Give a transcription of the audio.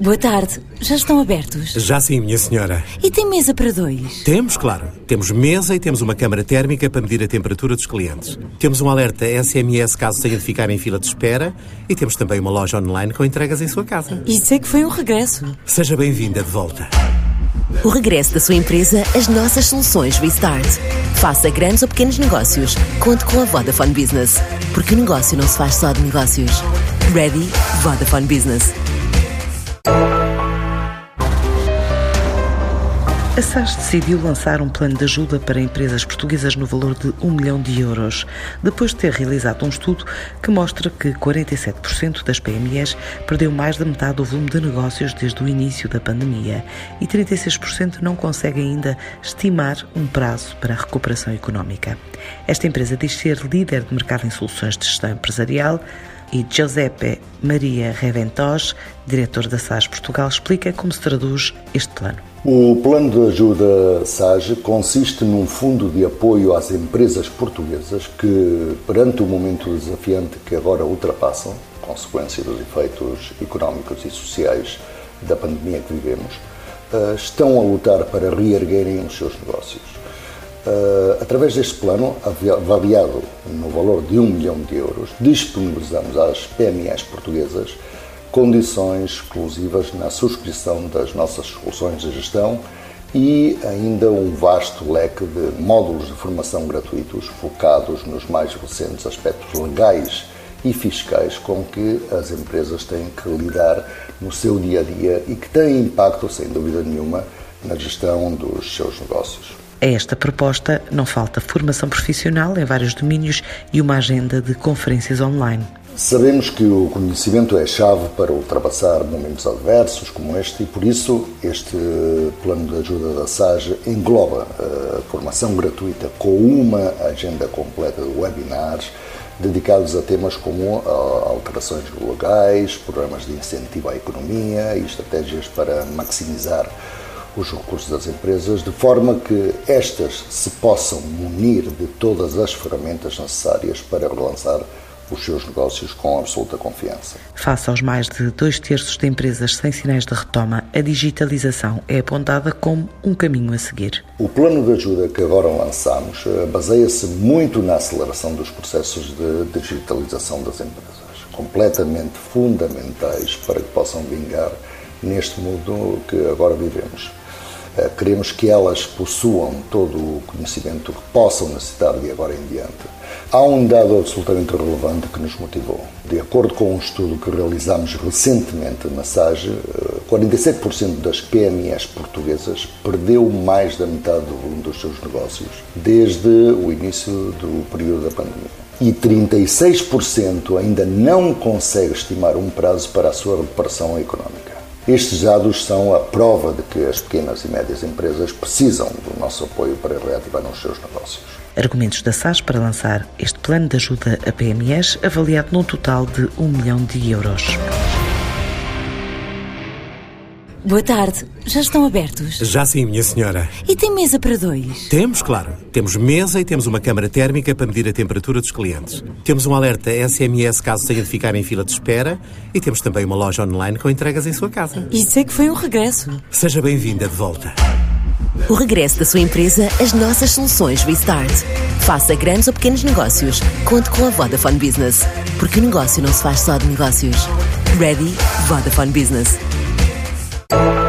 Boa tarde. Já estão abertos? Já sim, minha senhora. E tem mesa para dois? Temos, claro. Temos mesa e temos uma câmara térmica para medir a temperatura dos clientes. Temos um alerta SMS caso tenha de ficar em fila de espera e temos também uma loja online com entregas em sua casa. Isso é que foi um regresso. Seja bem-vinda de volta. O regresso da sua empresa às nossas soluções Restart. Faça grandes ou pequenos negócios. Conte com a Vodafone Business. Porque o negócio não se faz só de negócios. Ready? Vodafone Business. A SAS decidiu lançar um plano de ajuda para empresas portuguesas no valor de 1 milhão de euros, depois de ter realizado um estudo que mostra que 47% das PMEs perdeu mais da metade do volume de negócios desde o início da pandemia e 36% não conseguem ainda estimar um prazo para a recuperação económica. Esta empresa diz ser líder de mercado em soluções de gestão empresarial e Giuseppe Maria Reventos, diretor da SAS Portugal, explica como se traduz este plano. O plano de ajuda SAGE consiste num fundo de apoio às empresas portuguesas que, perante o momento desafiante que agora ultrapassam, consequência dos efeitos económicos e sociais da pandemia que vivemos, eh, estão a lutar para reerguerem os seus negócios. Eh, através deste plano, avaliado no valor de 1 milhão de euros, disponibilizamos às PMEs portuguesas condições exclusivas na subscrição das nossas soluções de gestão e ainda um vasto leque de módulos de formação gratuitos focados nos mais recentes aspectos legais e fiscais com que as empresas têm que lidar no seu dia a dia e que têm impacto, sem dúvida nenhuma, na gestão dos seus negócios. A esta proposta não falta formação profissional em vários domínios e uma agenda de conferências online. Sabemos que o conhecimento é chave para ultrapassar momentos adversos como este e, por isso, este plano de ajuda da SAGE engloba a formação gratuita com uma agenda completa de webinars dedicados a temas como alterações legais, programas de incentivo à economia e estratégias para maximizar os recursos das empresas, de forma que estas se possam munir de todas as ferramentas necessárias para relançar os seus negócios com absoluta confiança. Face aos mais de dois terços de empresas sem sinais de retoma, a digitalização é apontada como um caminho a seguir. O plano de ajuda que agora lançamos eh, baseia-se muito na aceleração dos processos de digitalização das empresas, completamente fundamentais para que possam vingar neste mundo que agora vivemos. Eh, queremos que elas possuam todo o conhecimento que possam necessitar de agora em diante. Há um dado absolutamente relevante que nos motivou. De acordo com um estudo que realizamos recentemente na SAGE, 47% eh, das PMEs portuguesas perdeu mais da metade do volume dos seus negócios desde o início do período da pandemia. E 36% ainda não consegue estimar um prazo para a sua recuperação económica. Estes dados são a prova de que as pequenas e médias empresas precisam do nosso apoio para reativar os seus negócios. Argumentos da SAS para lançar este plano de ajuda a PMEs, avaliado num total de 1 milhão de euros. Boa tarde. Já estão abertos? Já sim, minha senhora. E tem mesa para dois? Temos, claro. Temos mesa e temos uma câmara térmica para medir a temperatura dos clientes. Temos um alerta SMS caso tenha de ficar em fila de espera e temos também uma loja online com entregas em sua casa. Isso é que foi um regresso. Seja bem-vinda de volta. O regresso da sua empresa às nossas soluções Restart. Faça grandes ou pequenos negócios. Conte com a Vodafone Business. Porque o negócio não se faz só de negócios. Ready? Vodafone Business. Thank you.